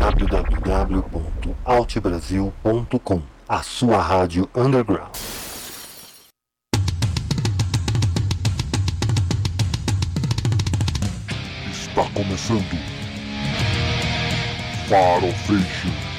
www.altbrasil.com, a sua rádio underground. Está começando Farofation.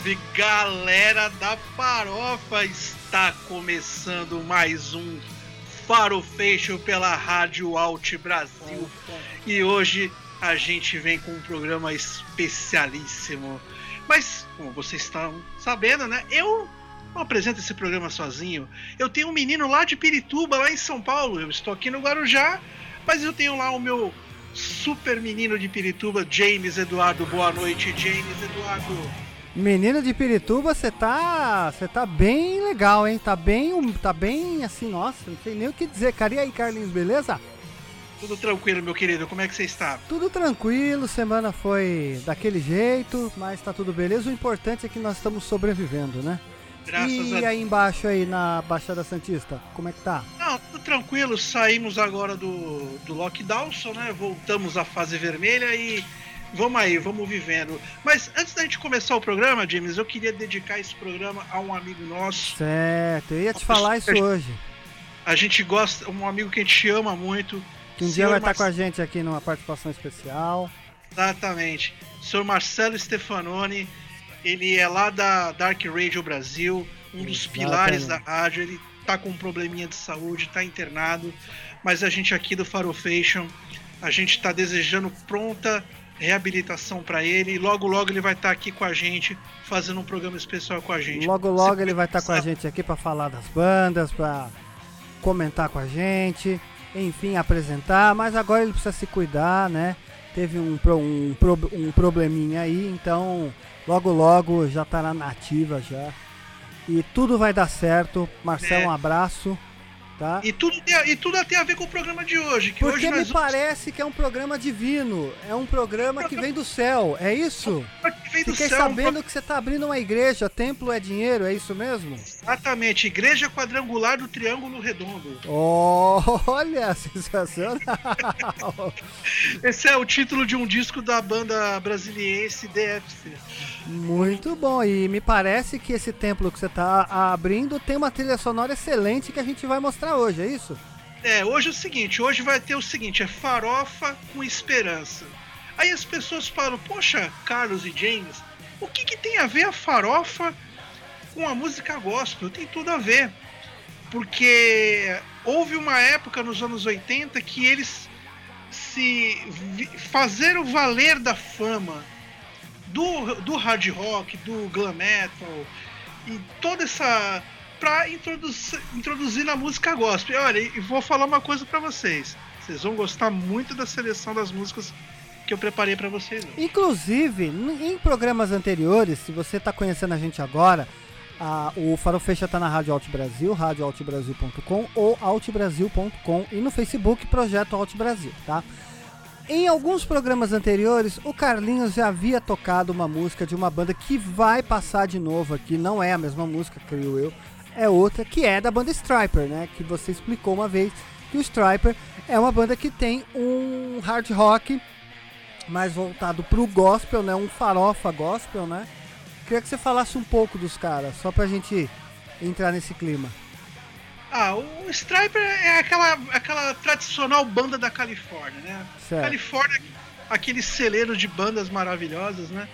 Salve, galera da farofa! Está começando mais um Farofeixo pela Rádio Alt Brasil. E hoje a gente vem com um programa especialíssimo. Mas, como vocês estão sabendo, né? Eu não apresento esse programa sozinho. Eu tenho um menino lá de Pirituba, lá em São Paulo. Eu estou aqui no Guarujá, mas eu tenho lá o meu super menino de Pirituba, James Eduardo. Boa noite, James Eduardo. Menino de Pirituba, você tá, você tá bem legal, hein? Tá bem, tá bem assim, nossa, não sei nem o que dizer. Cara, e aí, Carlinhos, beleza? Tudo tranquilo, meu querido. Como é que você está? Tudo tranquilo, semana foi daquele jeito, mas tá tudo beleza. O importante é que nós estamos sobrevivendo, né? Graças e a aí embaixo aí na Baixada Santista, como é que tá? Não, tudo tranquilo. Saímos agora do, do lockdown, né? Voltamos à fase vermelha e vamos aí, vamos vivendo. Mas antes da gente começar o programa, James, eu queria dedicar esse programa a um amigo nosso. Certo, eu ia te falar isso hoje. A gente gosta, um amigo que a gente ama muito. Que um dia vai estar com a gente aqui numa participação especial. Exatamente. O senhor Marcelo Stefanoni, ele é lá da Dark Radio Brasil, um dos Exatamente. pilares da rádio. Ele tá com um probleminha de saúde, tá internado. Mas a gente aqui do Farofation, a gente tá desejando pronta reabilitação para ele. E logo, logo ele vai estar aqui com a gente, fazendo um programa especial com a gente. Logo, logo ele vai estar com a gente aqui para falar das bandas, para comentar com a gente, enfim, apresentar. Mas agora ele precisa se cuidar, né? Teve um, um, um probleminha aí, então logo, logo já tá na ativa já. E tudo vai dar certo. Marcelo, É. um abraço. Tá? E tudo, tem, e tudo tem a ver com o programa de hoje. Que Porque hoje me vamos parece que é um programa divino. É um programa que vem do céu. É isso? que vem do Fiquei céu, um sabendo que você tá abrindo uma igreja. Templo é dinheiro, é isso mesmo? Exatamente, Igreja Quadrangular do Triângulo Redondo. Olha, sensacional. Esse é o título de um disco da banda brasiliense DFC. Muito bom. E me parece que esse templo que você tá abrindo tem uma trilha sonora excelente que a gente vai mostrar hoje, é isso? É, hoje é o seguinte, hoje vai ter o seguinte, é farofa com esperança. Aí as pessoas falam, poxa, Carlos e James, o que, que tem a ver a farofa com a música gospel? Tem tudo a ver. Porque houve uma época nos anos 80 que eles se vi- fazeram valer da fama do, do hard rock, do glam metal e toda essa pra introduzir, introduzir na música gospel. Olha, e vou falar uma coisa pra vocês. Vocês vão gostar muito da seleção das músicas que eu preparei pra vocês. hoje. Inclusive, em programas anteriores, se você está conhecendo a gente agora, a- o Farofecha está na Rádio Alt Brasil, radioaltbrasil.com ou altbrasil.com e no Facebook Projeto Alt Brasil, tá? Em alguns programas anteriores, o Carlinhos já havia tocado uma música de uma banda que vai passar de novo aqui, não é a mesma música, creio eu, é outra, que é da banda Striper, né? Que você explicou uma vez que o Striper é uma banda que tem um hard rock mais voltado pro gospel, né? Um farofa gospel, né? Queria que você falasse um pouco dos caras, só pra gente entrar nesse clima. Ah, o Striper é aquela, aquela tradicional banda da Califórnia, né? Certo. Califórnia, aquele celeiro de bandas maravilhosas, né?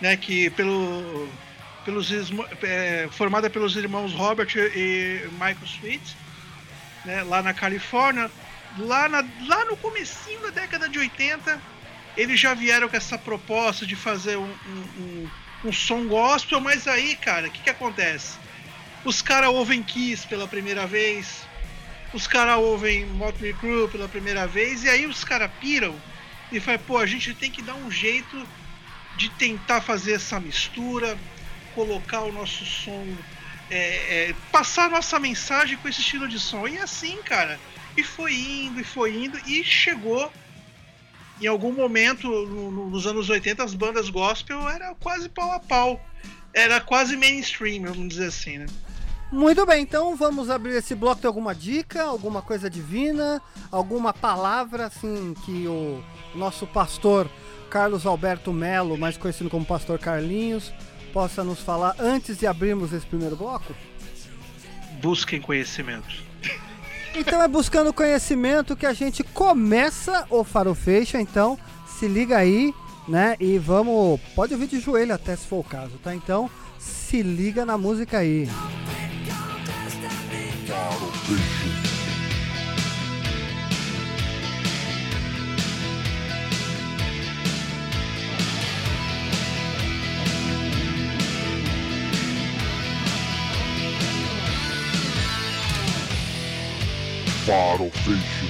né que pelo, pelos, é, formada pelos irmãos Robert e Michael Sweet, né? Lá na Califórnia, lá, na, lá no comecinho da década de 80, eles já vieram com essa proposta de fazer um, um, um, um som gospel, mas aí, cara, o que que acontece? Os caras ouvem Kiss pela primeira vez, os caras ouvem Motley Crue pela primeira vez, e aí os caras piram e falam, pô, a gente tem que dar um jeito de tentar fazer essa mistura, colocar o nosso som, é, é, passar a nossa mensagem com esse estilo de som. E assim, cara, e foi indo, e foi indo, e chegou em algum momento, no, nos anos 80, as bandas gospel era quase pau a pau. Era quase mainstream, vamos dizer assim, né? Muito bem, então vamos abrir esse bloco. Tem alguma dica, alguma coisa divina, alguma palavra assim que o nosso pastor Carlos Alberto Melo, mais conhecido como Pastor Carlinhos, possa nos falar antes de abrirmos esse primeiro bloco? Busquem conhecimento. Então é buscando conhecimento que a gente começa o Farofeixa, então se liga aí, né? E vamos, pode ouvir de joelho até se for o caso, tá? Então se liga na música aí. Farofation. Farofation. Too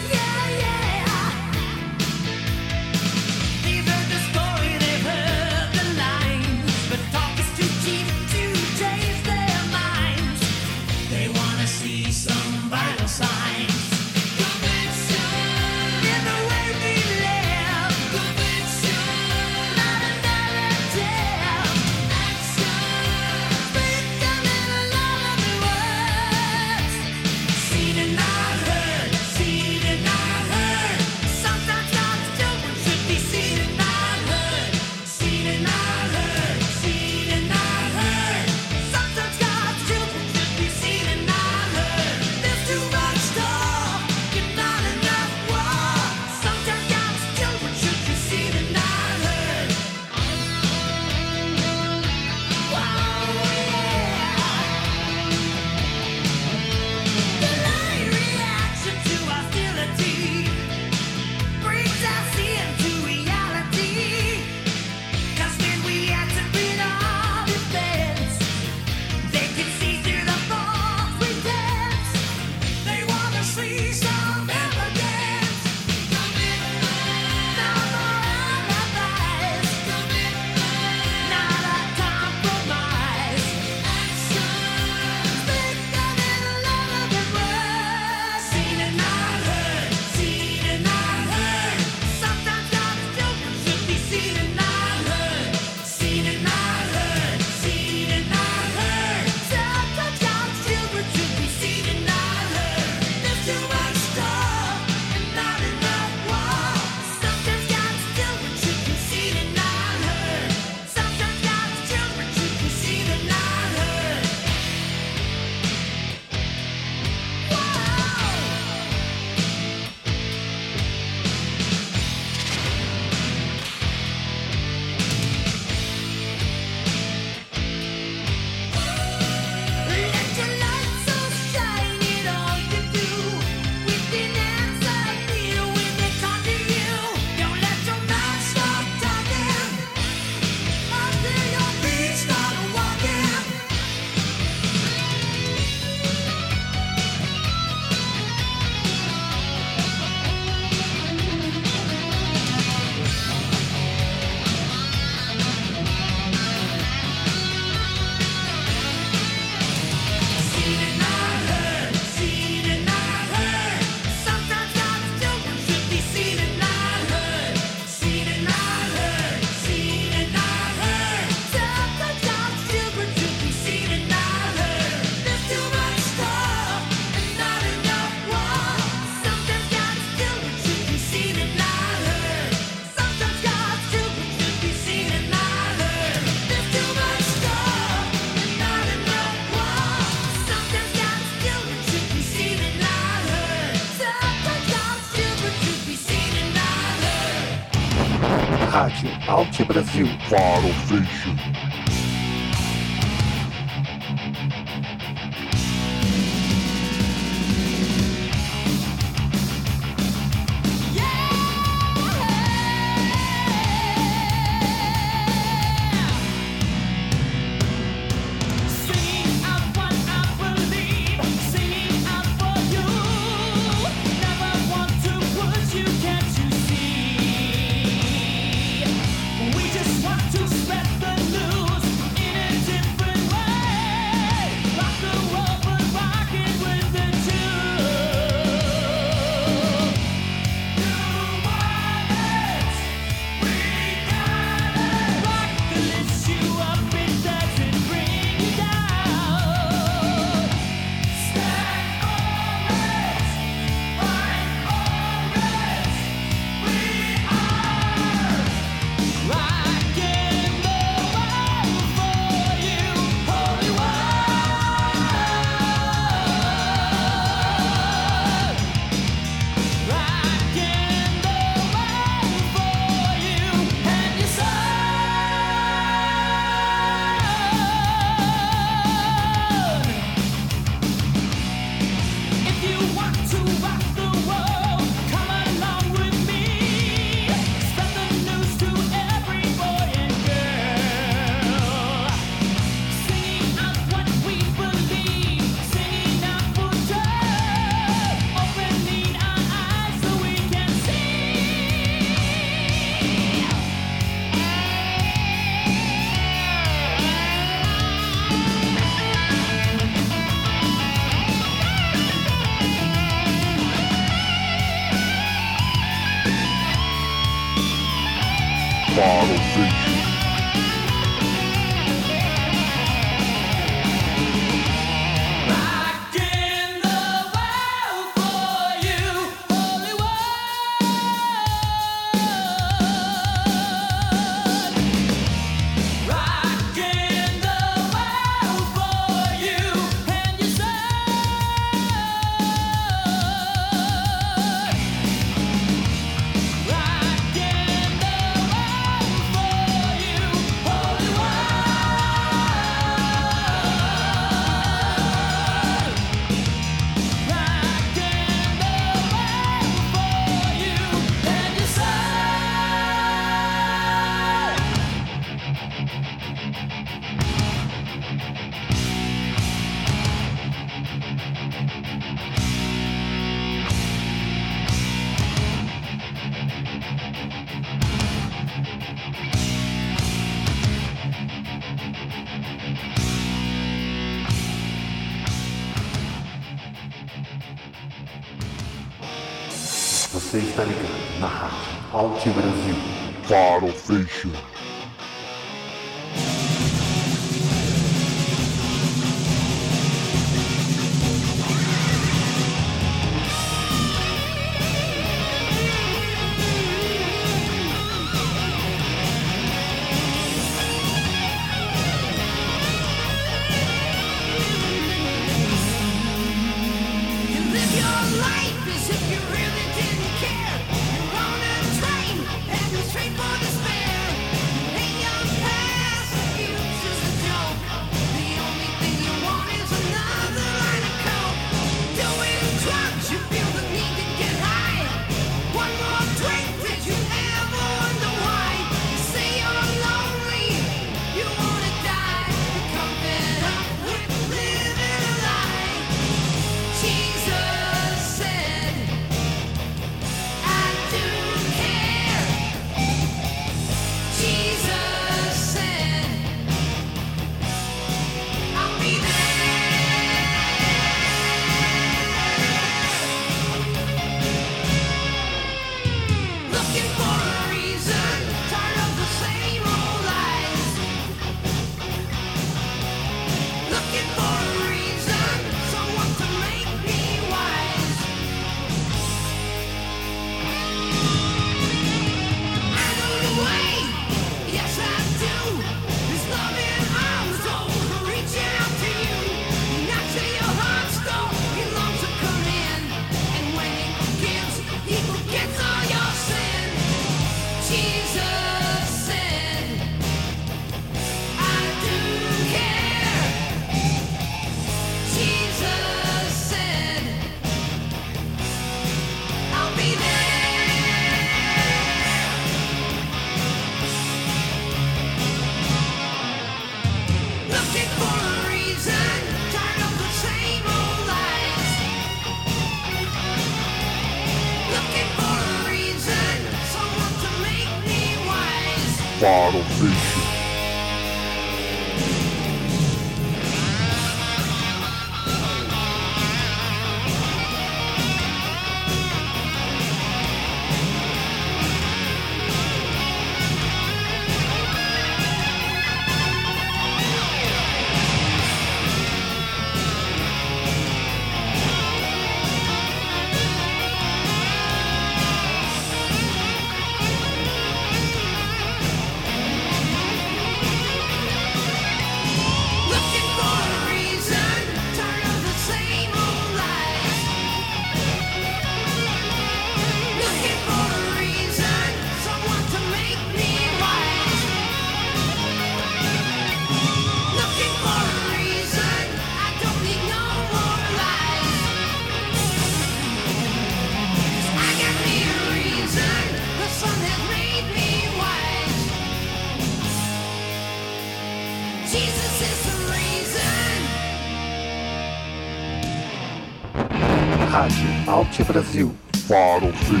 Norte Brasil. Farofeixo.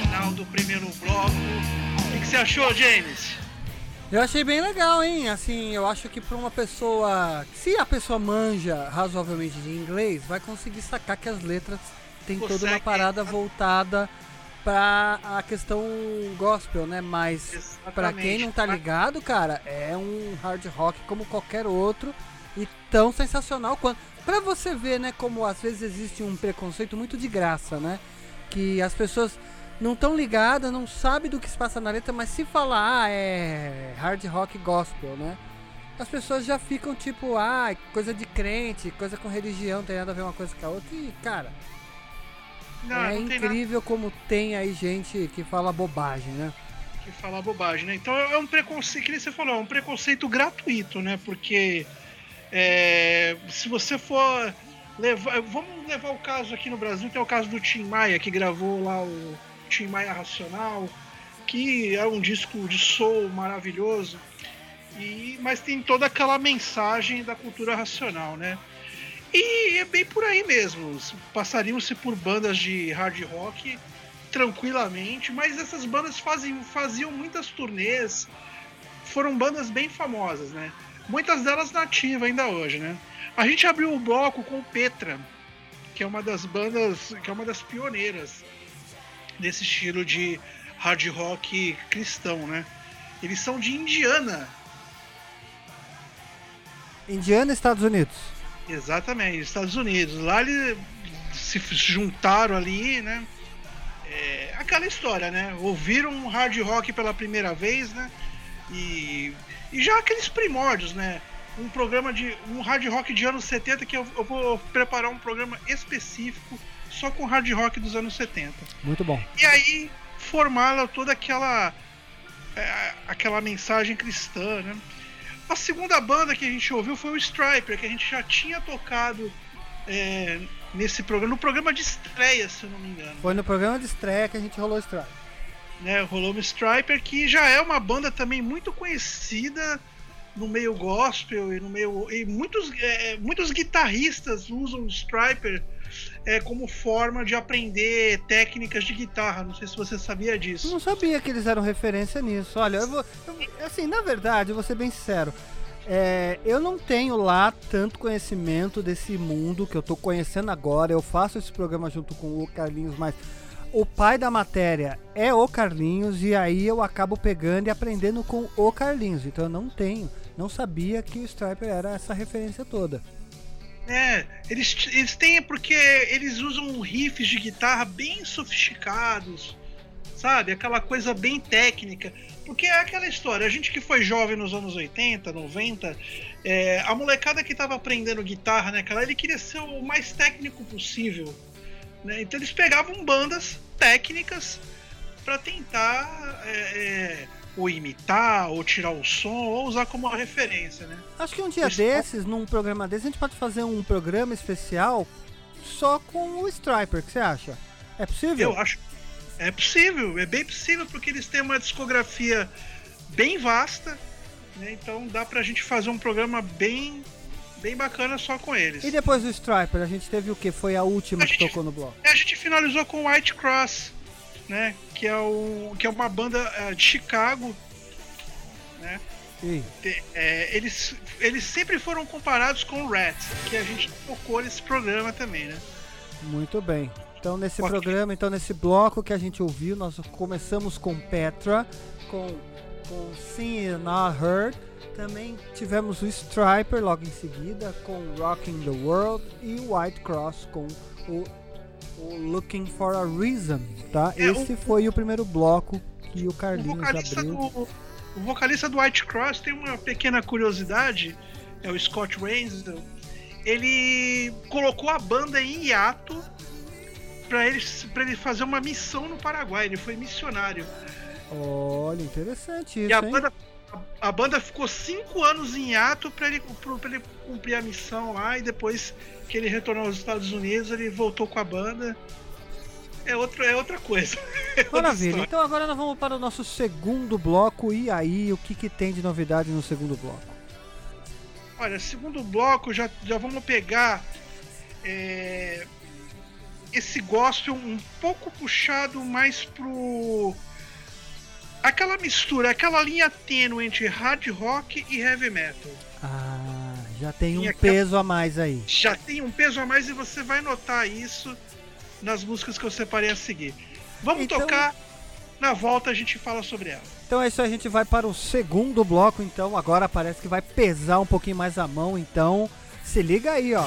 Final do primeiro bloco. O que você achou, James? Eu achei bem legal, hein? Assim, eu acho que para uma pessoa, se a pessoa manja razoavelmente de inglês, vai conseguir sacar que as letras têm Consegue. toda uma parada voltada para a questão gospel, né? Mas para quem não tá ligado, cara, é um hard rock como qualquer outro e tão sensacional quanto Pra você ver, né, como às vezes existe um preconceito muito de graça, né? Que as pessoas não estão ligadas, não sabem do que se passa na letra, mas se falar, ah, é hard rock gospel, né? As pessoas já ficam tipo, ah, coisa de crente, coisa com religião, tem nada a ver uma coisa com a outra. E, cara, Não, é não incrível como tem aí gente que fala bobagem, né? que falar bobagem, né? Então é um preconceito, que nem você falou, é um preconceito gratuito, né? Porque é, se você for levar. Vamos levar o caso aqui no Brasil, que é o caso do Tim Maia, que gravou lá o Tim Maia Racional, que é um disco de soul maravilhoso. E, mas tem toda aquela mensagem da cultura racional, né? E é bem por aí mesmo. Passariam-se por bandas de hard rock tranquilamente, mas essas bandas fazem, faziam muitas turnês, foram bandas bem famosas, né? Muitas delas nativas ainda hoje, né? A gente abriu o bloco com o Petra, que é uma das bandas, que é uma das pioneiras desse estilo de hard rock cristão, né? Eles são de Indiana, Indiana, Estados Unidos. Exatamente, Estados Unidos. Lá eles se juntaram ali, né? É, aquela história, né? Ouviram hard rock pela primeira vez, né? E, e já aqueles primórdios, né? Um programa de. um hard rock de anos 70 que eu, eu vou preparar um programa específico só com hard rock dos anos 70. Muito bom. E aí formaram toda aquela é, aquela mensagem cristã, né? A segunda banda que a gente ouviu foi o Striper, que a gente já tinha tocado é, nesse programa, no programa de estreia, se eu não me engano. Foi no programa de estreia que a gente rolou Strike. Né? Rolou o Striper, que já é uma banda também muito conhecida no meio gospel e no meio. E muitos, é, muitos guitarristas usam o Striper é, como forma de aprender técnicas de guitarra. Não sei se você sabia disso. não sabia que eles eram referência nisso. Olha, eu vou. eu- assim, na verdade, eu vou ser bem sincero. é, eu não tenho lá tanto conhecimento desse mundo que eu tô conhecendo agora. Eu faço esse programa junto com o Carlinhos, mas o pai da matéria é o Carlinhos e aí eu acabo pegando e aprendendo com o Carlinhos. Então eu não tenho, não sabia que o Striper era essa referência toda. É, eles, eles têm porque eles usam riffs de guitarra bem sofisticados, sabe? Aquela coisa bem técnica. Porque é aquela história, a gente que foi jovem nos anos 80, 90, é, a molecada que tava aprendendo guitarra naquela, ele queria ser o mais técnico possível. Né? Então eles pegavam bandas técnicas para tentar é, é, ou imitar, ou tirar o som, ou usar como uma referência, né? Acho que um dia Isso. desses, num programa desse, a gente pode fazer um programa especial só com o Striper, o que você acha? É possível? Eu acho. É possível, é bem possível, porque eles têm uma discografia bem vasta, né? Então dá pra gente fazer um programa bem, bem bacana só com eles. E depois do Striper, a gente teve o que? Foi a última A que gente- tocou no bloco. A gente finalizou com White Cross, né? Que é, o, que é uma banda eh, de Chicago. Né? Te- é, eles, eles sempre foram comparados com o Rats, que a gente tocou nesse programa também, né? muito bem. Então nesse Ok. programa, então nesse bloco que a gente ouviu, nós começamos com Petra, com, com Seen and Not Heard. Também tivemos o Striper logo em seguida, com Rocking the World e o White Cross com o, o Looking for a Reason, tá? É, Esse o- foi o primeiro bloco que o O Carlinhos vocalista, abriu. do, o vocalista do White Cross tem uma pequena curiosidade, é o Scott Ransdell. Ele colocou a banda em hiato para ele, pra ele fazer uma missão no Paraguai. Ele foi missionário. Olha, interessante E isso, a hein? banda, a, a banda ficou cinco anos em hiato para ele, pra- ele cumprir a missão lá. E depois que ele retornou aos Estados Unidos, ele voltou com a banda. É, outro, é outra coisa. É outra Maravilha. história. Então agora nós vamos para o nosso segundo bloco. E aí, o que, que tem de novidade no segundo bloco? Olha, segundo bloco, já, já vamos pegar é, esse gospel um pouco puxado mais pro aquela mistura, aquela linha tênue entre hard rock e heavy metal. Ah, já tem um peso a mais aí. Já tem um peso a mais e você vai notar isso nas músicas que eu separei a seguir. Vamos então... tocar, na volta a gente fala sobre ela. Então é isso, a gente vai para o segundo bloco, então agora parece que vai pesar um pouquinho mais a mão, então se liga aí, ó.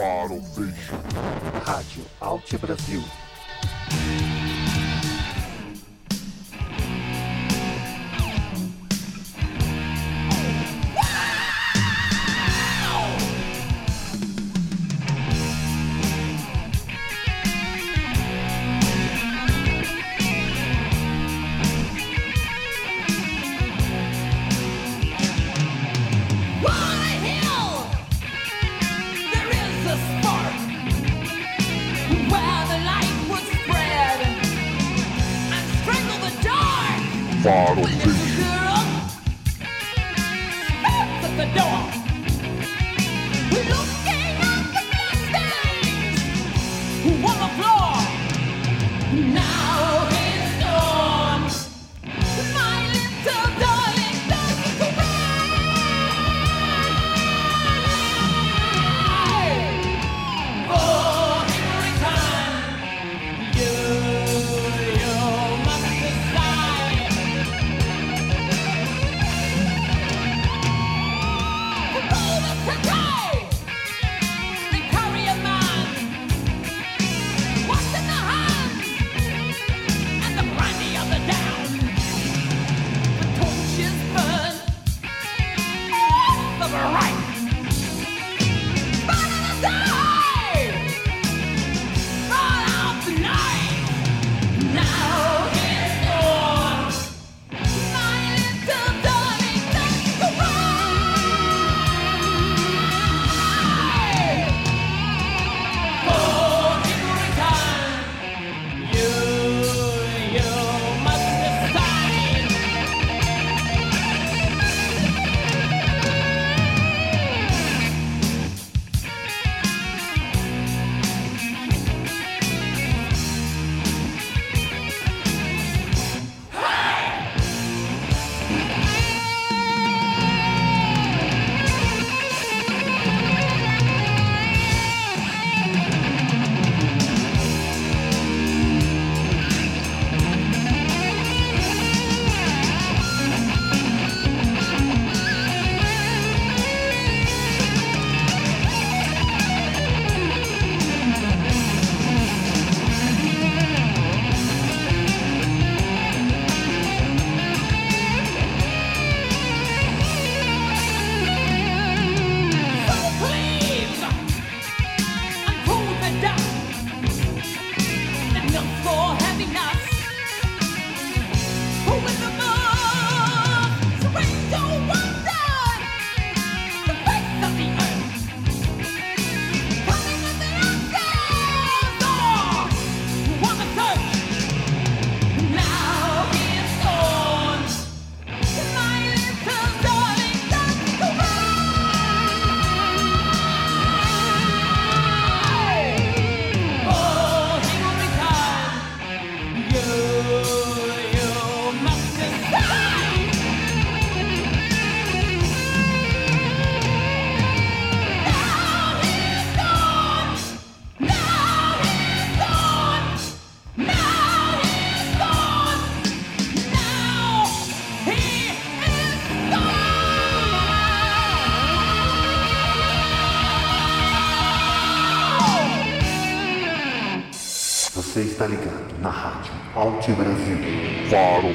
para o feijão. Rádio Alt Brasil. está ligado na rádio Alt Brasil. Faro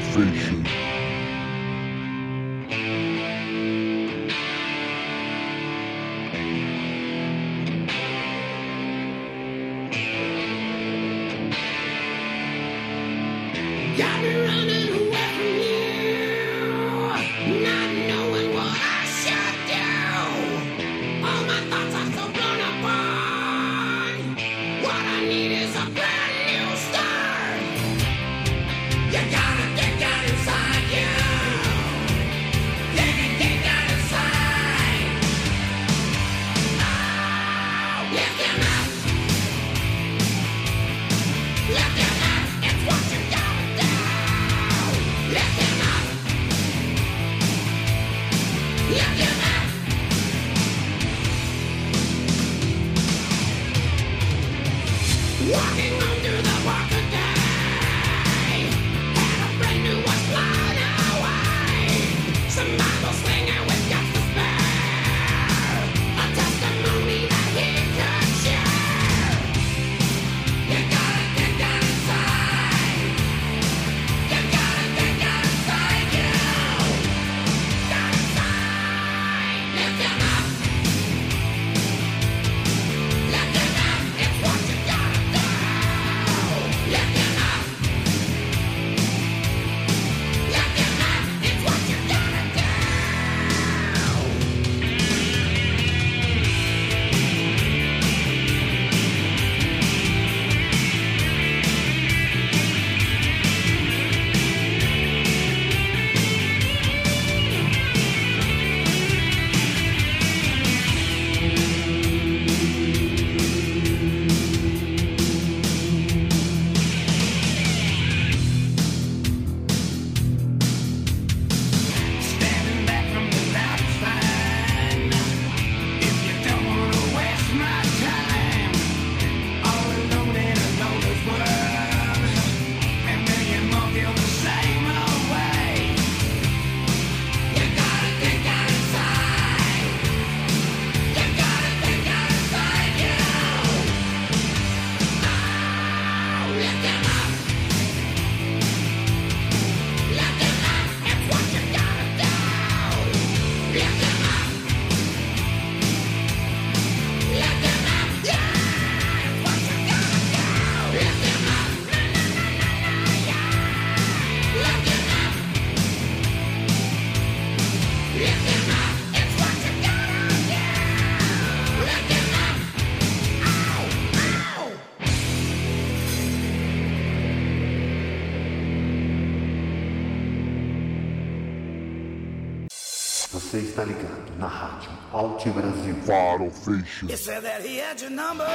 final facial. You said that he had your number.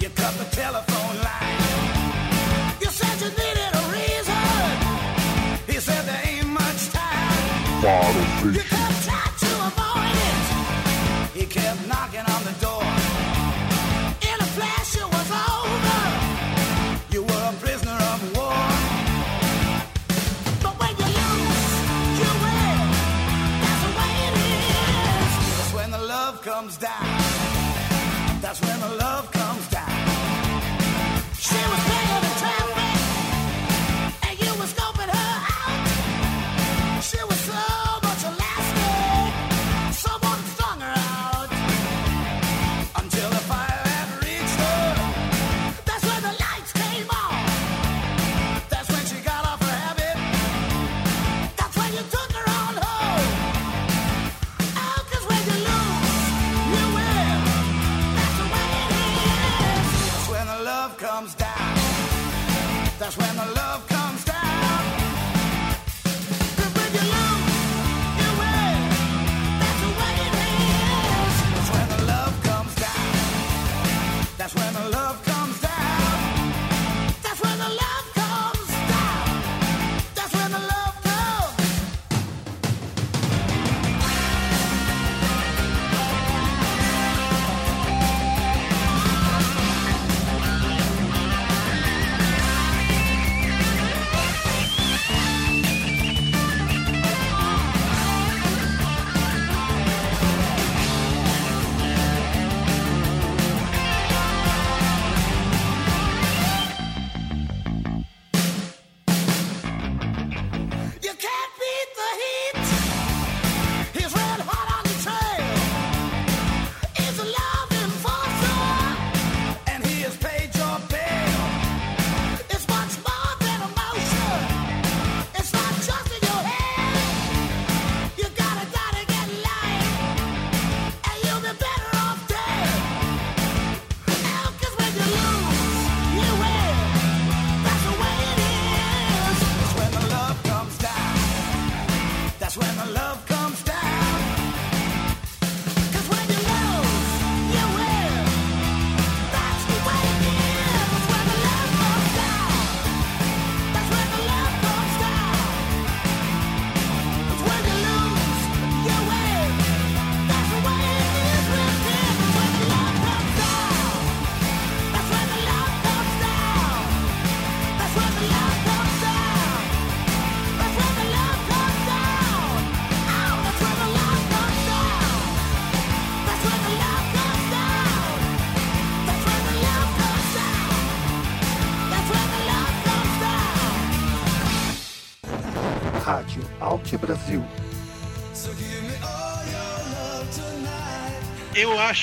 You cut the telephone line. You said you needed a reason. He said there ain't much time. You cut.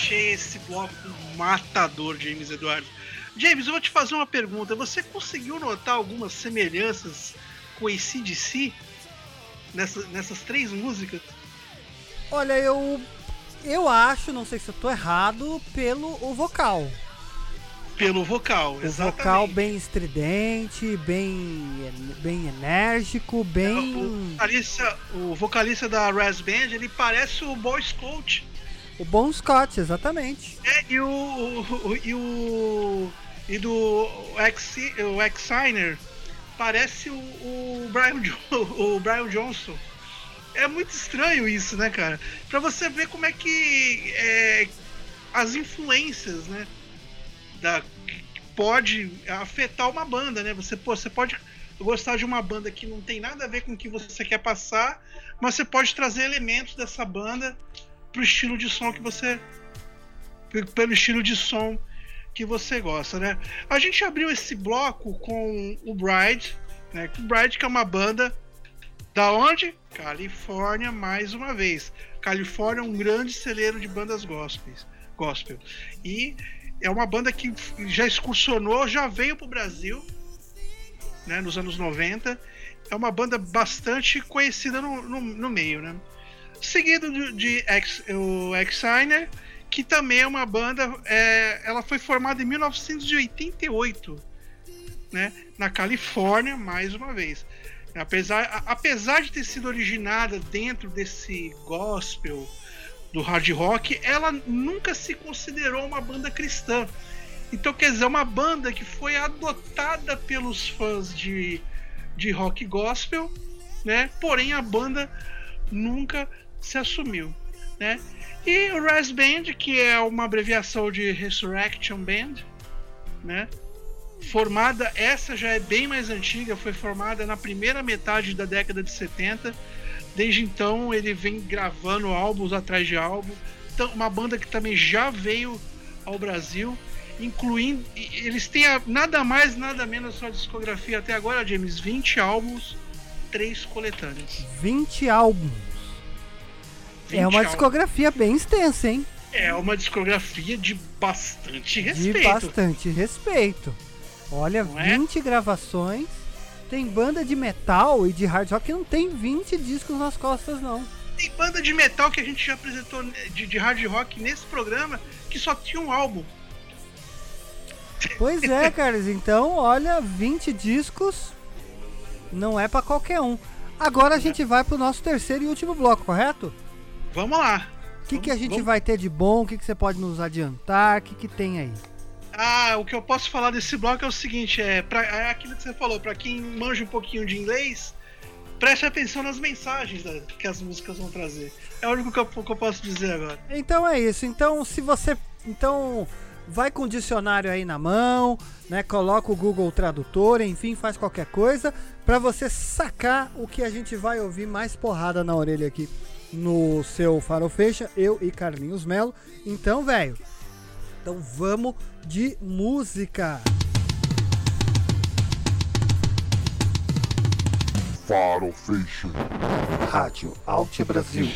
Eu achei esse bloco matador, James Eduardo. James, eu vou te fazer uma pergunta. Você conseguiu notar algumas semelhanças com o ACDC nessa, nessas três músicas? Olha, eu eu acho, não sei se eu tô errado, pelo o vocal. Pelo vocal, O exatamente. vocal bem estridente, bem bem enérgico, O bem vocalista, o vocalista da Raz Band, ele parece o Boy Scout. O Bon Scott, exatamente. É, e o, o- e o e do X-Signer parece o, o Brian o Brian Johnson. É muito estranho isso, né, cara? Pra você ver como é que é, as influências, né, da pode afetar uma banda, né? Você, pô, você pode gostar de uma banda que não tem nada a ver com o que você quer passar, mas você pode trazer elementos dessa banda pro estilo de som que você pe- pelo estilo de som que você gosta, né? A gente abriu esse bloco com o Bride, né? O Bride que é uma banda da onde? Califórnia, mais uma vez. Califórnia é um grande celeiro de bandas gospels, gospel. E é uma banda que já excursionou, já veio pro Brasil, né, nos anos 90. É uma banda bastante conhecida no, no, no meio, né? Seguido de, de X, o X-Signer, que também é uma banda. é, ela foi formada em 1988, né? Na Califórnia, mais uma vez. Apesar, a- apesar de ter sido originada dentro desse gospel do hard rock, ela nunca se considerou uma banda cristã. Então, quer dizer, é uma banda que foi adotada pelos fãs de, de rock gospel, né? Porém, a banda nunca se assumiu, né? E o Raz Band, que é uma abreviação de Resurrection Band, né? Formada, essa já é bem mais antiga, foi formada na primeira metade da década de 70. Desde então ele vem gravando álbuns atrás de álbum. Então, uma banda que também já veio ao Brasil, incluindo. Eles têm a- nada mais, nada menos sua discografia até agora, James, 20 álbuns, 3 coletâneas. 20 álbuns. 20 é uma álbuns. discografia bem extensa, hein? É uma discografia de bastante De respeito. bastante respeito. Olha, Não é? 20 gravações. Tem banda de metal e de hard rock que não tem 20 discos nas costas, não. Tem banda de metal que a gente já apresentou de, de hard rock nesse programa que só tinha um álbum. Pois é, Carlos. Então, olha, 20 discos não é pra qualquer um. Agora a gente vai pro nosso terceiro e último bloco, correto? Vamos lá. O que, que a gente Vamos- vai ter de bom? O que, que você pode nos adiantar? O que, que tem aí? Ah, o que eu posso falar desse bloco é o seguinte, é, pra, é aquilo que você falou, pra quem manja um pouquinho de inglês, preste atenção nas mensagens da- que as músicas vão trazer. É o único que eu, que eu posso dizer agora. Então é isso. Então, se você. Então, vai com o dicionário aí na mão, né? Coloca o Google Tradutor, enfim, faz qualquer coisa pra você sacar o que a gente vai ouvir mais porrada na orelha aqui no seu Farofecha, eu e Carlinhos Melo. Então, velho. Então vamos de música. Farofation. Rádio Alt Brasil.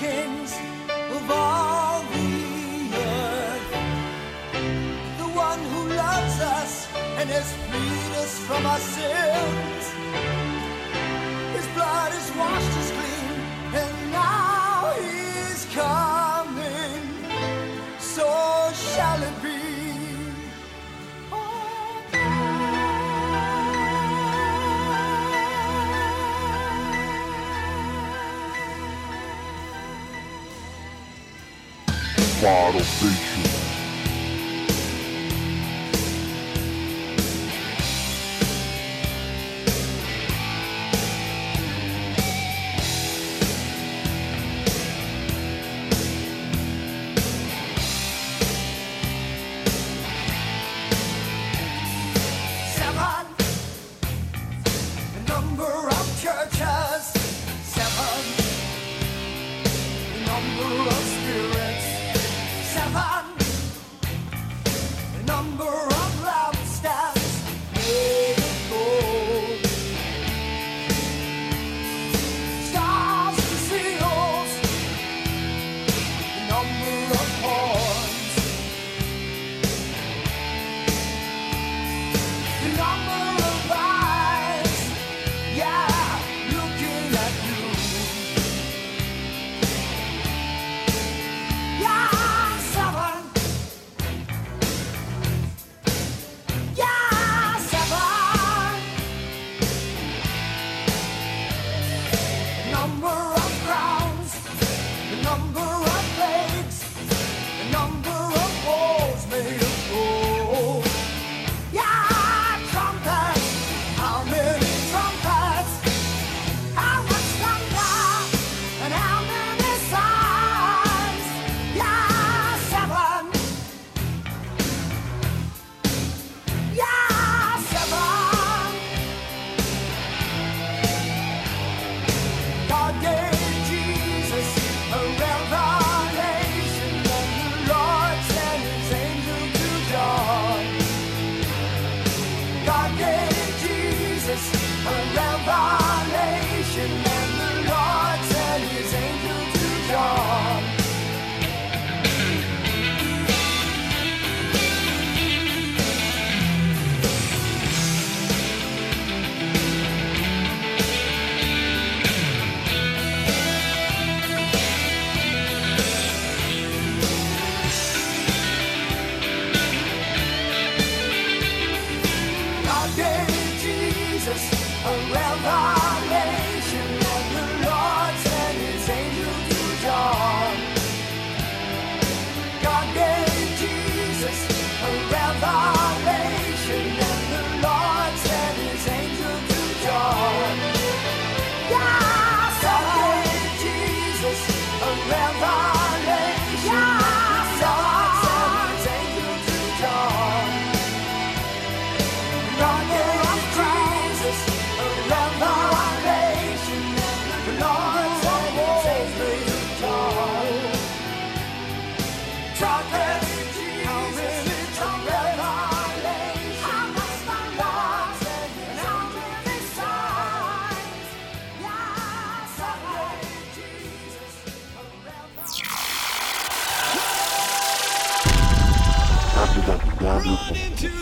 kings of all the earth. The one who loves us and has freed us from our sins. His blood has washed us clean. bottle, bitch.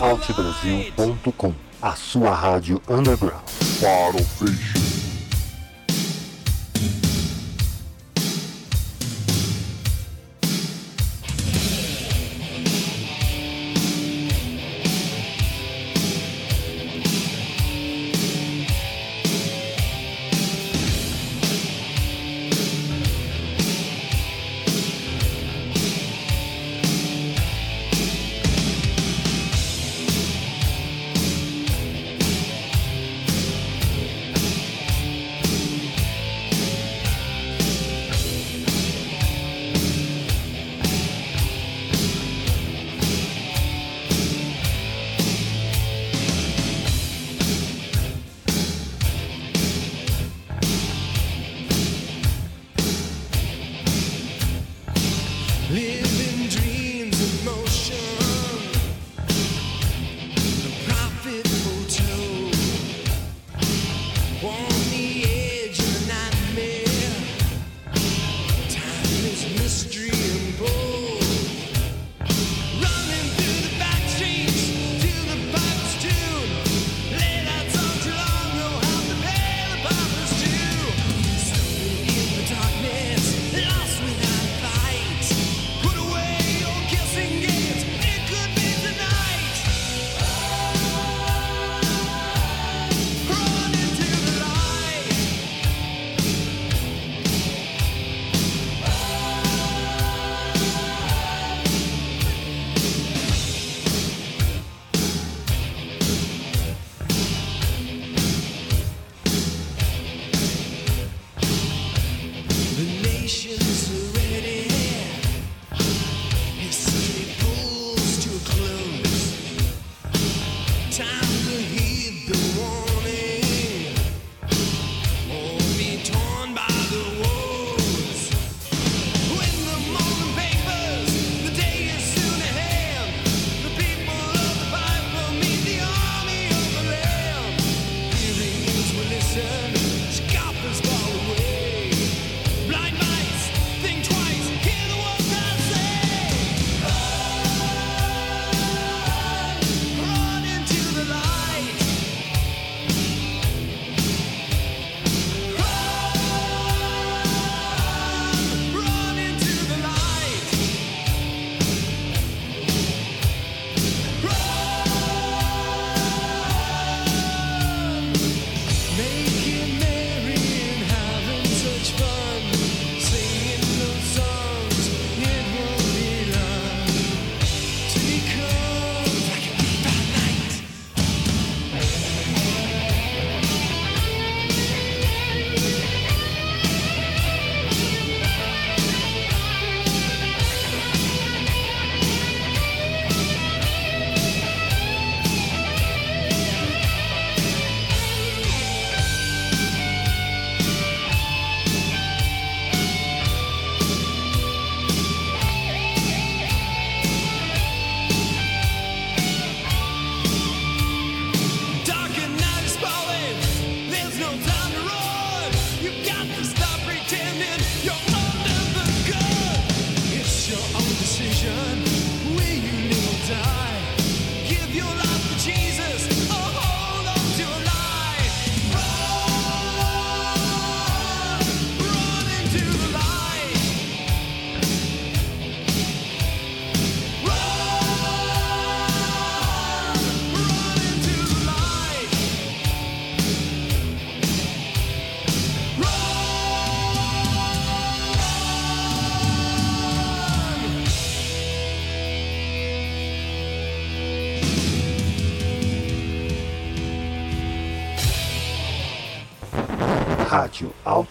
altbrasil.com, a sua rádio underground. Para o feijão.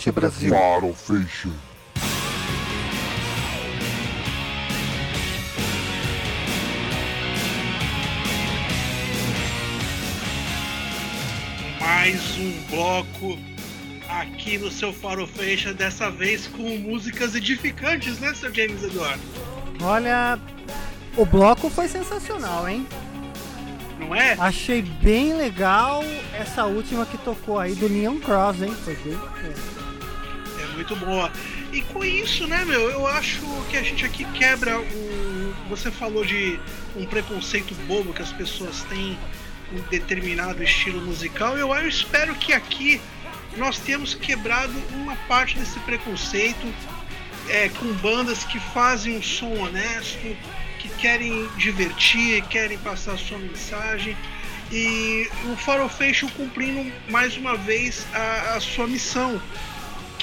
Rádio Alt Brasil. Mais um bloco aqui no seu Farofeixa, dessa vez com músicas edificantes, né, seu James Eduardo? Olha, o bloco foi sensacional, hein? Não é? Achei bem legal essa última que tocou aí do Neon Cross, hein? Foi bem. Muito boa. E com isso, né, meu, eu acho que a gente aqui quebra o. Você falou de um preconceito bobo que as pessoas têm em determinado estilo musical. Eu, eu espero que aqui nós tenhamos quebrado uma parte desse preconceito é, com bandas que fazem um som honesto, que querem divertir, querem passar a sua mensagem. E o Farofeixo cumprindo mais uma vez a, a sua missão,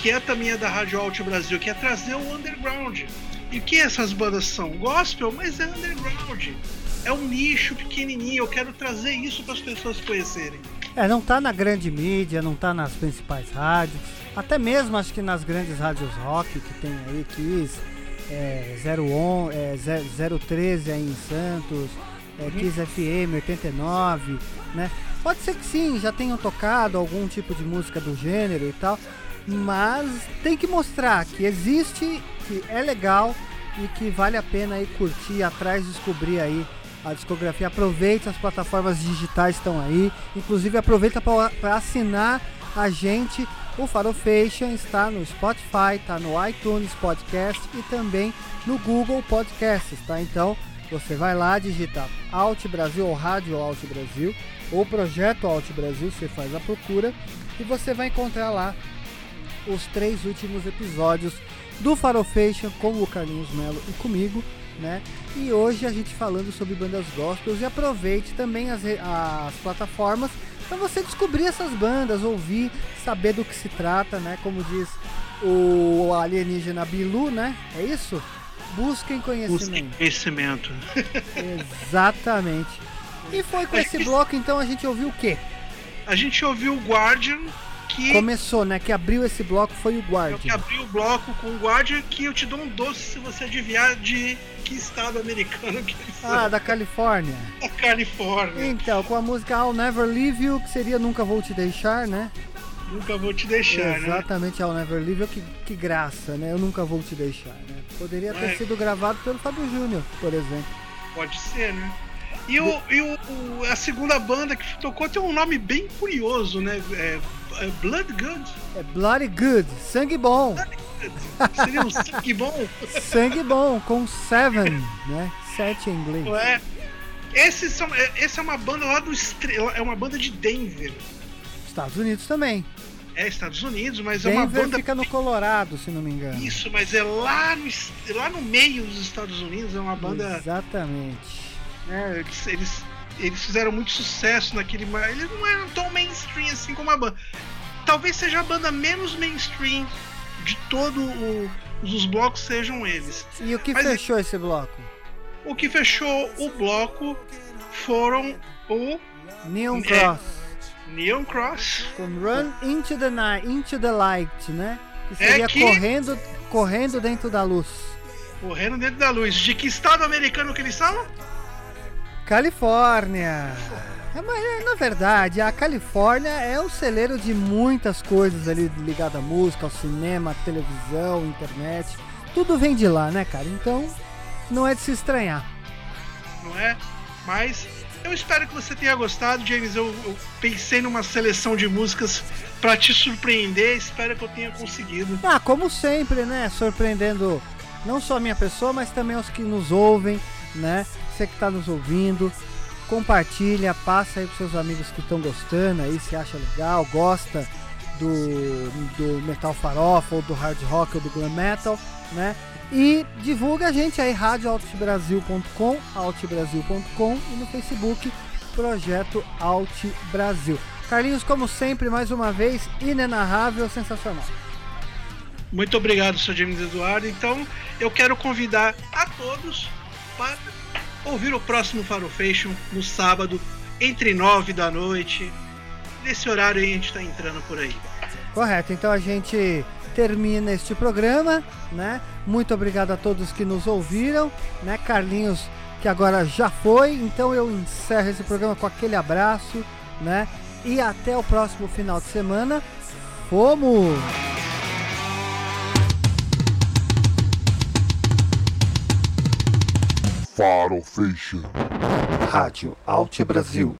que é também a da Rádio Alt Brasil, que é trazer o underground. E o que essas bandas são? Gospel, mas é underground. É um nicho pequenininho, eu quero trazer isso para as pessoas conhecerem. É, não tá na grande mídia, não tá nas principais rádios, até mesmo acho que nas grandes rádios rock que tem aí, Kiss, é, 01, é, 0- 013 aí em Santos, é, Kiss FM 89, né? Pode ser que sim, já tenham tocado algum tipo de música do gênero e tal, mas tem que mostrar que existe, que é legal, e que vale a pena aí curtir, ir atrás, descobrir aí a discografia. Aproveite, as plataformas digitais estão aí. Inclusive aproveita para assinar a gente. O Farofation está no Spotify, está no iTunes Podcast e também no Google Podcasts, tá? Então você vai lá, digita Alt Brasil ou Rádio Alt Brasil ou Projeto Alt Brasil, você faz a procura e você vai encontrar lá os três últimos episódios do Farofation com o Carlinhos Melo e comigo, né? E hoje a gente falando sobre bandas gospels e aproveite também as, as plataformas para você descobrir essas bandas, ouvir, saber do que se trata, né? Como diz o alienígena Bilu, né? É isso? Busquem Busquem conhecimento. conhecimento. Exatamente. E foi com esse bloco então a gente ouviu o quê? A gente ouviu o Guardian, que Começou, né? Que abriu esse bloco foi o o que Guardian. abriu o bloco com o Guardian, que eu te dou um doce se você adivinhar de que estado americano que eles são. Ah, da Califórnia. da Califórnia. Então, com a música I'll Never Leave You, que seria Nunca Vou Te Deixar, né? Nunca vou te deixar, né? Exatamente, I'll Never Leave You, que, que graça, né? Eu Nunca Vou Te Deixar, né? Poderia ter É. sido gravado pelo Fábio Júnior, por exemplo. Pode ser, né? E, o, e o, o- a segunda banda que tocou tem um nome bem curioso, né? É, é Blood Good. É Bloody Good, sangue bom. Seria um sangue bom, sangue bom, com Seven, né? Sete em inglês. não é? Esses são, é, essa é uma banda lá do Estrela, é uma banda de Denver. Estados Unidos também. É Estados Unidos, mas é uma Denver banda fica no Colorado, se não me engano. Isso, mas é lá no, lá no meio dos Estados Unidos, é uma banda. Exatamente. eles, eles, eles fizeram muito sucesso naquele. Eles não eram tão mainstream assim como a banda. Talvez seja a banda menos mainstream de todos os blocos sejam eles. E o que Mas- fechou esse bloco? O que fechou o bloco foram o Neon É. Cross. Neon Cross, Com Run into the Night, into the Light, né? Que É seria que- correndo, correndo dentro da luz. correndo dentro da luz. De que estado americano que eles são? Califórnia. É, mas, é, na verdade, a Califórnia é o celeiro de muitas coisas ali ligado à música, ao cinema, à televisão, internet. Tudo vem de lá, né, cara? Então, não é de se estranhar. não é? Mas eu espero que você tenha gostado, James. Eu, eu pensei numa seleção de músicas pra te surpreender. Espero que eu tenha conseguido. Ah, como sempre, né? Surpreendendo não só a minha pessoa, mas também os que nos ouvem, né? Você que tá nos ouvindo. Compartilha, passa aí pros seus amigos que estão gostando aí, se acha legal, gosta do, do metal farofa, ou do hard rock, ou do glam metal, né? E divulga a gente aí, radioaltbrasil.com, altbrasil.com e no Facebook, Projeto Alt Brasil. Carlinhos, como sempre, mais uma vez, inenarrável, sensacional. Muito obrigado, Sr. James Eduardo. Então, eu quero convidar a todos para ouvir o próximo Farofation no sábado, entre nove da noite. Nesse horário aí a gente tá entrando por aí. Correto, então a gente termina este programa, né? Muito obrigado a todos que nos ouviram, né? Carlinhos, que agora já foi, então eu encerro esse programa com aquele abraço, né? E até o próximo final de semana. Fomos! Farofation. Rádio Alt Brasil.